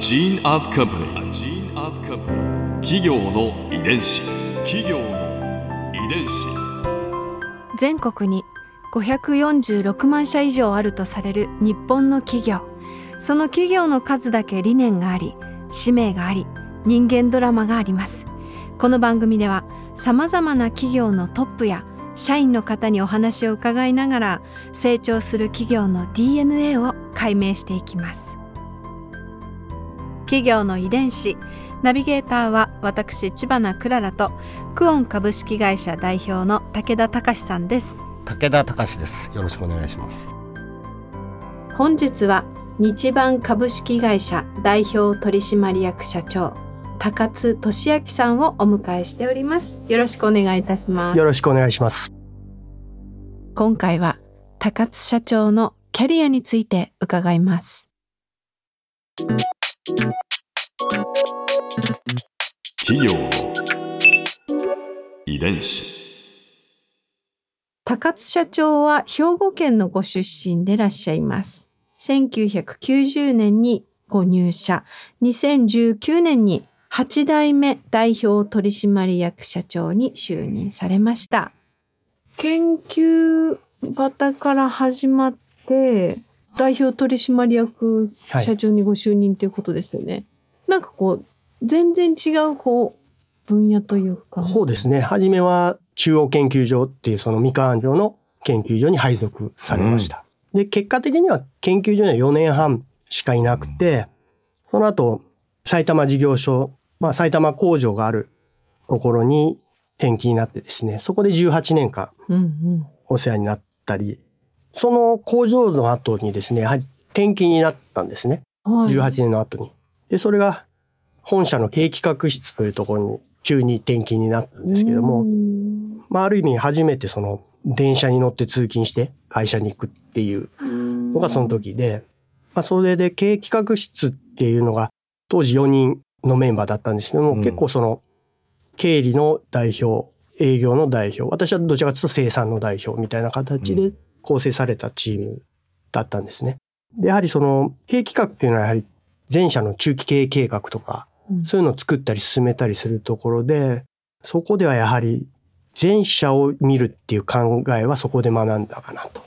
Gene of company. A gene of company. 企業の遺伝子。企業の遺伝子。全国に546万社以上あるとされる日本の企業その企業の数だけ理念があり使命があり人間ドラマがありますこの番組ではさまざまな企業のトップや社員の方にお話を伺いながら成長する企業の DNA を解明していきます企業の遺伝子ナビゲーターは私千葉なクララとクオン株式会社代表の武田隆さんです武田隆です。よろしくお願いします。本日は日版株式会社代表取締役社長高津俊明さんをお迎えしておりますよろしくお願いいたしますよろしくお願いします。今回は高津社長のキャリアについて伺います企業の遺伝子。高津社長は兵庫県のご出身でいらっしゃいます。1990年にご入社。2019年に8代目代表取締役社長に就任されました。研究型から始まって代表取締役社長にご就任ということですよね、なんかこう全然違うこう分野というか。そうですね。はじめは中央研究所っていうその三河安城の研究所に配属されました。で、結果的には研究所には4年半しかいなくて、その後、埼玉事業所、まあ埼玉工場があるところに転勤になってですね、そこで18年間うんうん。お世話になったり、その工場の後にですね、やはり転勤になったんですね。はい18年の後に。で、それが本社の経営企画室というところに急に転勤になったんですけども、うんまあある意味初めてその電車に乗って通勤して会社に行くっていうのがその時で、まあそれで経営企画室っていうのが当時4人のメンバーだったんですけども、うん結構その経理の代表、営業の代表、私はどちらかというと生産の代表みたいな形で構成されたチームだったんですね。でやはりその経営企画っていうのはやはり全社の中期経営計画とか、うんそういうのを作ったり進めたりするところで、そこではやはり全社を見るっていう考えはそこで学んだかなと。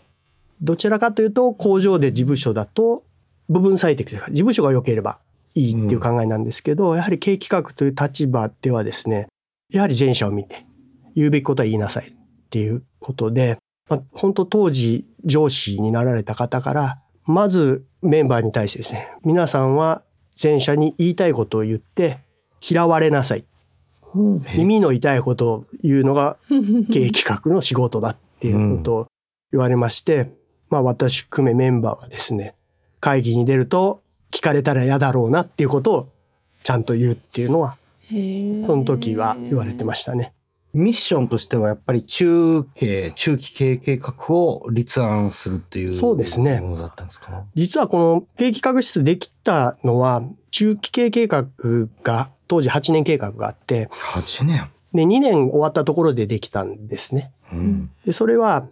どちらかというと工場で事務所だと部分最適というか事務所が良ければいいっていう考えなんですけど、やはり経営企画という立場ではですね、やはり全社を見て言うべきことは言いなさいっていうことで、まあ、本当当時上司になられた方から、まずメンバーに対してですね、皆さんは全社に言いたいことを言って嫌われなさい。うん耳の痛いことを言うのが 経営企画の仕事だっていうことを言われまして、まあ私含めメンバーはですね、会議に出ると聞かれたら嫌だろうなっていうことをちゃんと言うっていうのは、その時は言われてましたね。ミッションとしてはやっぱり中、えー中期経営計画を立案するっていうそうですねものだったんですか？実はこの経営企画室できたのは、中期経営計画が当時8年計画があって、8年。で2年終わったところでできたんですね。うん。で、それは、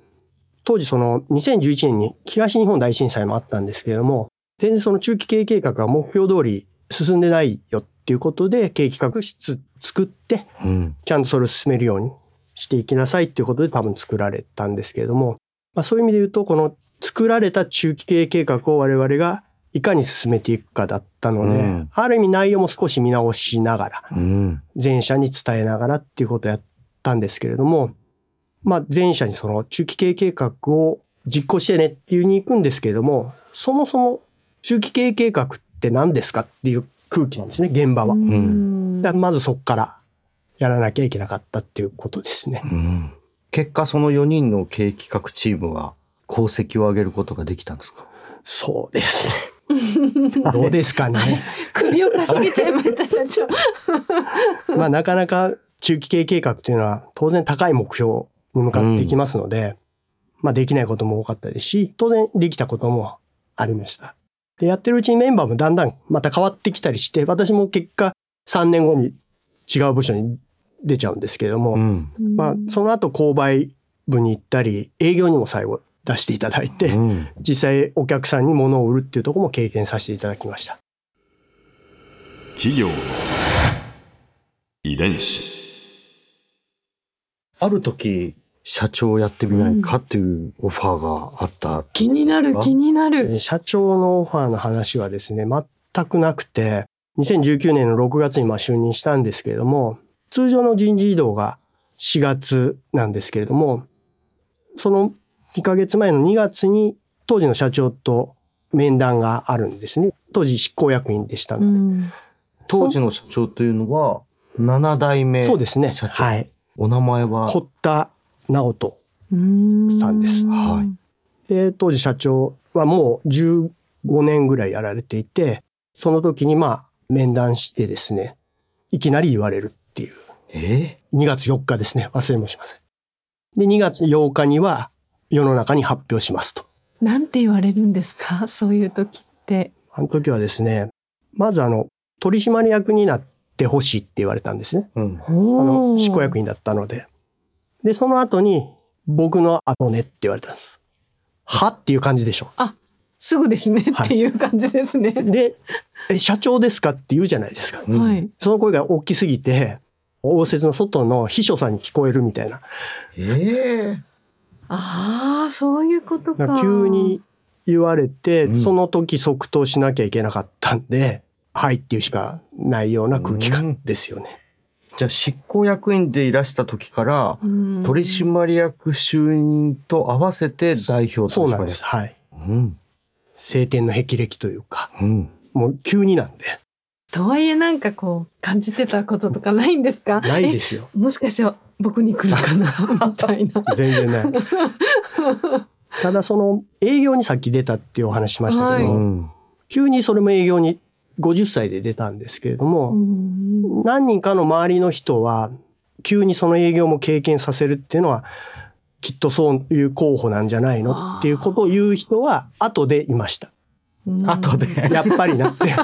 当時その2011年に東日本大震災もあったんですけれども、全然その中期経営計画が目標通り進んでないよっていうことで、経営企画室作って、うん。ちゃんとそれを進めるようにしていきなさいっていうことで多分作られたんですけれども、まあそういう意味で言うと、この作られた中期経営計画を我々がいかに進めていくかだったので、うんある意味内容も少し見直しながら、うん。全社に伝えながらっていうことをやったんですけれども、まあ全社にその中期経営計画を実行してねっていうに行くんですけれども、そもそも中期経営計画って何ですかっていう空気なんですね、現場は。うんだまずそこからやらなきゃいけなかったっていうことですね。うん。結果その4人の経営企画チームは功績を上げることができたんですか？そうですね。どうですかね。首をかしげちゃいました社長 まあなかなか中期経営計画っていうのは当然高い目標に向かっていきますので、まあできないことも多かったですし、当然できたこともありました。で、やってるうちにメンバーもだんだんまた変わってきたりして、私も結果3年後に違う部署に出ちゃうんですけれども、うん。まあその後購買部に行ったり、営業にも最後出していただいて、うん。実際お客さんに物を売るっていうところも経験させていただきました。企業の遺伝子ある時、社長をやってみないかっていうオファーがあった。気になるあ気になる。社長のオファーの話はですね、全くなくて、2019年の6月にまあ就任したんですけれども、通常の人事異動が4月なんですけれども、その2ヶ月前の2月に当時の社長と面談があるんですね。当時執行役員でしたうので。ん。当時の社長というのは、7代目そうですね。社長。はい。お名前は、堀田直人。うんさんですはいで、当時社長はもう15年ぐらいやられていて、その時にまあ面談してですね、いきなり言われるっていう。え？2月4日ですね。忘れもしません。で、2月8日には世の中に発表しますと。なんて言われるんですか？そういう時って。あの時はですね、まずあの、取締役になってほしいって言われたんですね。うん。あの、執行役員だったので。で、その後に、僕の後ねって言われたんです。はっていう感じでしょ。すぐですねはいっていう感じですね。で、え、社長ですかって言うじゃないですか。うんはい。その声が大きすぎて、応接の外の秘書さんに聞こえるみたいな。ええああ、そういうことか。急に言われて、うんその時即答しなきゃいけなかったんで、はいっていうしかないような空気感ですよね。じゃあ執行役員でいらした時から、うん取締役就任と合わせて代表そうなんです。取締役はい。うん。晴天の霹靂というか、うん。もう急になんで、とはいえなんかこう感じてたこととかないんですか？ないですよ。えもしかして僕に来るかな？みたいな。全然ない。ただその営業にさっき出たっていうお話しましたけど、はいうん。急にそれも営業に50歳で出たんですけれども、うん何人かの周りの人は急にその営業も経験させるっていうのはきっとそういう候補なんじゃないのっていうことを言う人は後でいました。うん後で。やっぱりなって。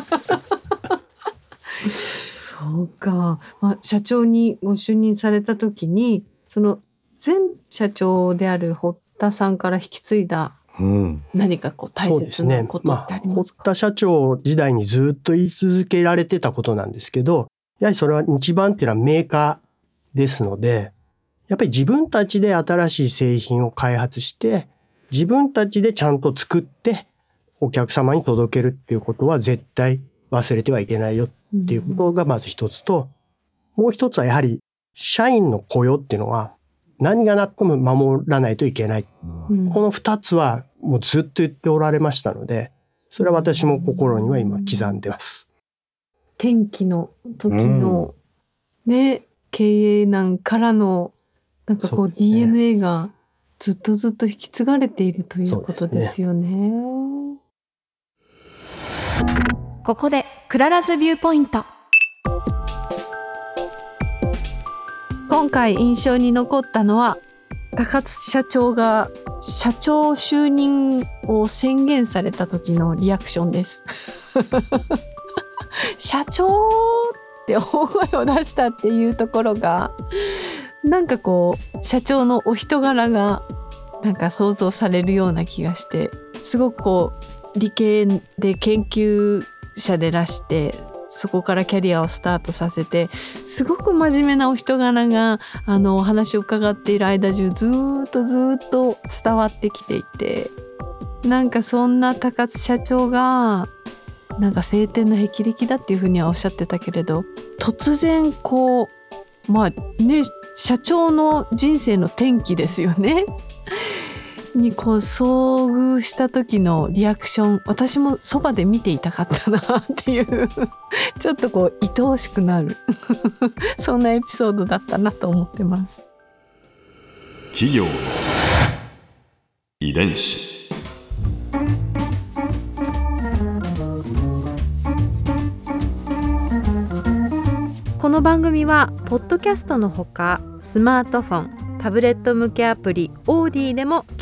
そうか、まあ、社長にご就任された時にその前社長である堀田さんから引き継いだうん。何かこう大切なこ。とってあまあ、堀りますか、田社長時代にずっと言い続けられてたことなんですけど、やはりそれは一番っていうのはメーカーですので、やっぱり自分たちで新しい製品を開発して、自分たちでちゃんと作って、お客様に届けるっていうことは絶対忘れてはいけないよっていうことがまず一つと、もう一つはやはり社員の雇用っていうのは何がなっても守らないといけない。うんこの二つはもうずっと言っておられましたので、それは私も心には今刻んでます。天気の時の、ね経営難からのなんかこそう DNA がずっとずっと引き継がれているということですよね。ここで Clara's Viewpoint 今回印象に残ったのは高津社長が社長就任を宣言された時のリアクションです。社長って大声を出したっていうところがなんかこう社長のお人柄がなんか想像されるような気がしてすごくこう理系で研究者でらしてそこからキャリアをスタートさせてすごく真面目なお人柄があのお話を伺っている間中ずっとずっと伝わってきていてなんかそんな高津社長がなんか晴天の霹靂だっていうふうにはおっしゃってたけれど突然こうまあね社長の人生の転機ですよね。にこう遭遇した時のリアクション私もそばで見ていたかったなっていう ちょっとこう愛おしくなる そんなエピソードだったなと思ってます。企業の遺伝子この番組はポッドキャストのほかスマートフォンタブレット向けアプリオーディでも聞